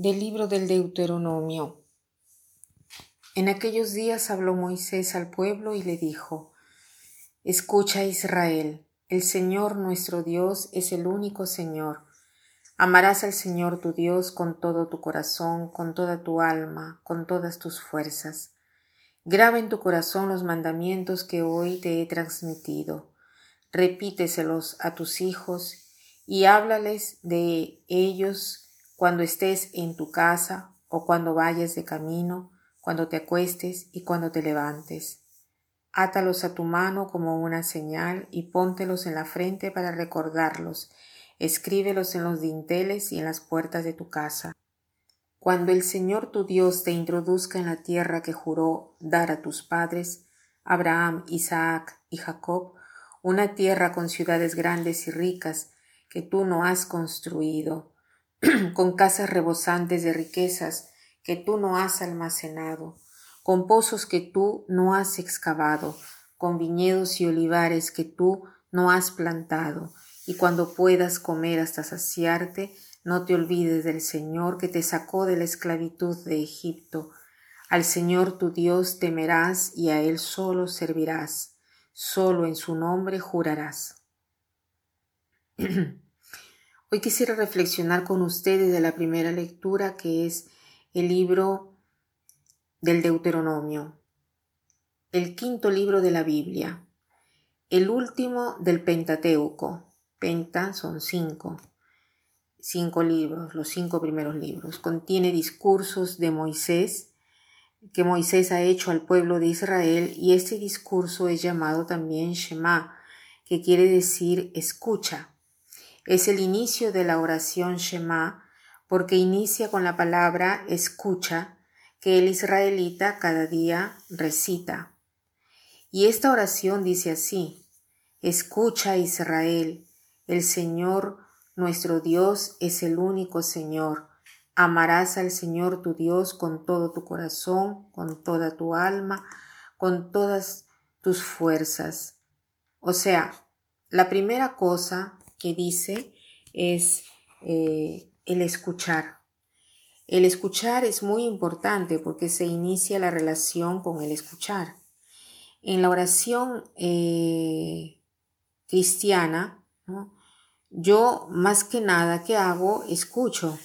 Del libro del Deuteronomio. En aquellos días habló Moisés al pueblo y le dijo, Escucha Israel, el Señor nuestro Dios es el único Señor. Amarás al Señor tu Dios con todo tu corazón, con toda tu alma, con todas tus fuerzas. Graba en tu corazón los mandamientos que hoy te he transmitido. Repíteselos a tus hijos y háblales de ellos cuando estés en tu casa o cuando vayas de camino, cuando te acuestes y cuando te levantes. Átalos a tu mano como una señal y póntelos en la frente para recordarlos. Escríbelos en los dinteles y en las puertas de tu casa. Cuando el Señor tu Dios te introduzca en la tierra que juró dar a tus padres, Abraham, Isaac y Jacob, una tierra con ciudades grandes y ricas que tú no has construido, con casas rebosantes de riquezas que tú no has almacenado, con pozos que tú no has excavado, con viñedos y olivares que tú no has plantado, y cuando puedas comer hasta saciarte, no te olvides del Señor que te sacó de la esclavitud de Egipto. Al Señor tu Dios temerás y a Él solo servirás, solo en su nombre jurarás. Hoy quisiera reflexionar con ustedes de la primera lectura que es el libro del Deuteronomio, el quinto libro de la Biblia, el último del Pentateuco. Penta son cinco, cinco libros, los cinco primeros libros. Contiene discursos de Moisés que Moisés ha hecho al pueblo de Israel y este discurso es llamado también Shema, que quiere decir escucha. Es el inicio de la oración Shema porque inicia con la palabra escucha que el israelita cada día recita. Y esta oración dice así, Escucha Israel, el Señor nuestro Dios es el único Señor. Amarás al Señor tu Dios con todo tu corazón, con toda tu alma, con todas tus fuerzas. O sea, la primera cosa que dice es eh, el escuchar. El escuchar es muy importante porque se inicia la relación con el escuchar. En la oración eh, cristiana, yo más que nada que hago, escucho.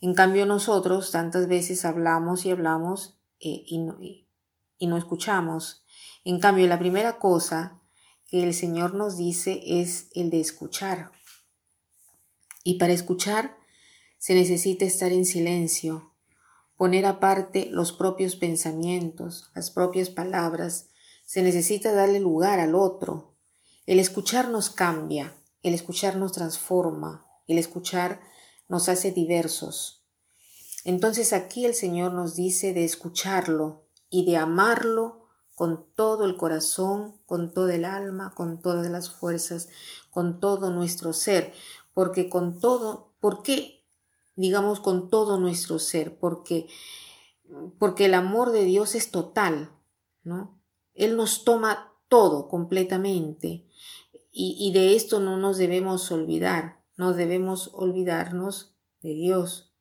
En cambio nosotros tantas veces hablamos y hablamos eh, y, no, y no escuchamos. En cambio, la primera cosa que el Señor nos dice es el de escuchar. Y para escuchar se necesita estar en silencio, poner aparte los propios pensamientos, las propias palabras, se necesita darle lugar al otro. El escuchar nos cambia, el escuchar nos transforma, el escuchar nos hace diversos. Entonces aquí el Señor nos dice de escucharlo y de amarlo con todo el corazón, con todo el alma, con todas las fuerzas, con todo nuestro ser, porque con todo, ¿por qué? Digamos con todo nuestro ser, porque porque el amor de Dios es total, ¿no? Él nos toma todo completamente y, y de esto no nos debemos olvidar, no debemos olvidarnos de Dios.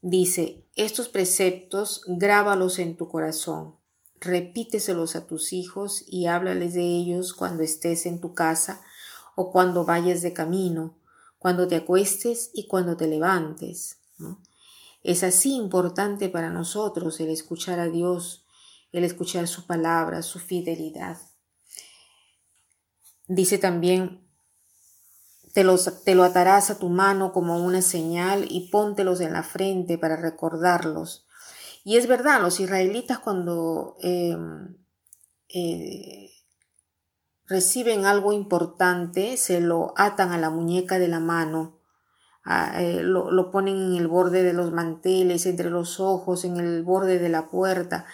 Dice, estos preceptos grábalos en tu corazón repíteselos a tus hijos y háblales de ellos cuando estés en tu casa o cuando vayas de camino, cuando te acuestes y cuando te levantes. Es así importante para nosotros el escuchar a Dios, el escuchar su palabra, su fidelidad. Dice también, te, te lo atarás a tu mano como una señal y póntelos en la frente para recordarlos y es verdad, los israelitas cuando em, eh, reciben algo importante, se lo atan a la muñeca de la mano, eh, lo, lo, ponen en el borde de los manteles, entre los ojos, en el borde de la puerta.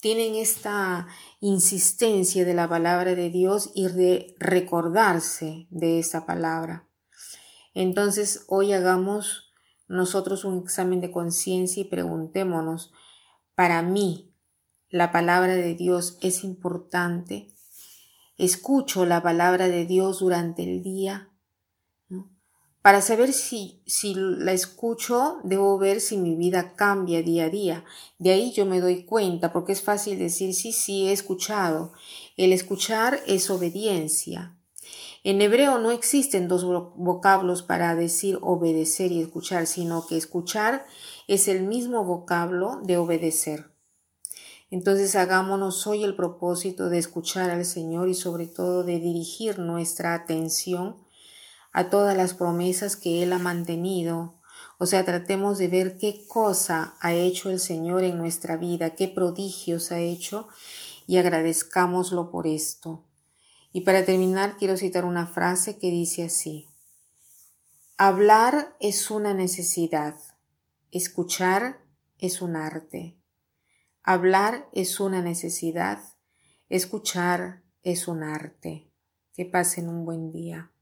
Tienen esta insistencia de la palabra de Dios y de recordarse de esa palabra. Entonces hoy hagamos nosotros un examen de conciencia y preguntémonos, para mí, la palabra de Dios es importante. Escucho la palabra de Dios durante el día. Para saber si, si la escucho, debo ver si mi vida cambia día a día. De ahí yo me doy cuenta, porque es fácil decir sí, sí, he escuchado. El escuchar es obediencia. En hebreo no existen dos vocablos para decir obedecer y escuchar, sino que escuchar es el mismo vocablo de obedecer. Entonces hagámonos hoy el propósito de escuchar al Señor y sobre todo de dirigir nuestra atención a todas las promesas que Él ha mantenido. O sea, tratemos de ver qué cosa ha hecho el Señor en nuestra vida, qué prodigios ha hecho y agradezcámoslo por esto. Y para terminar, quiero citar una frase que dice así. Hablar es una necesidad, escuchar es un arte. Hablar es una necesidad, escuchar es un arte. Que pasen un buen día.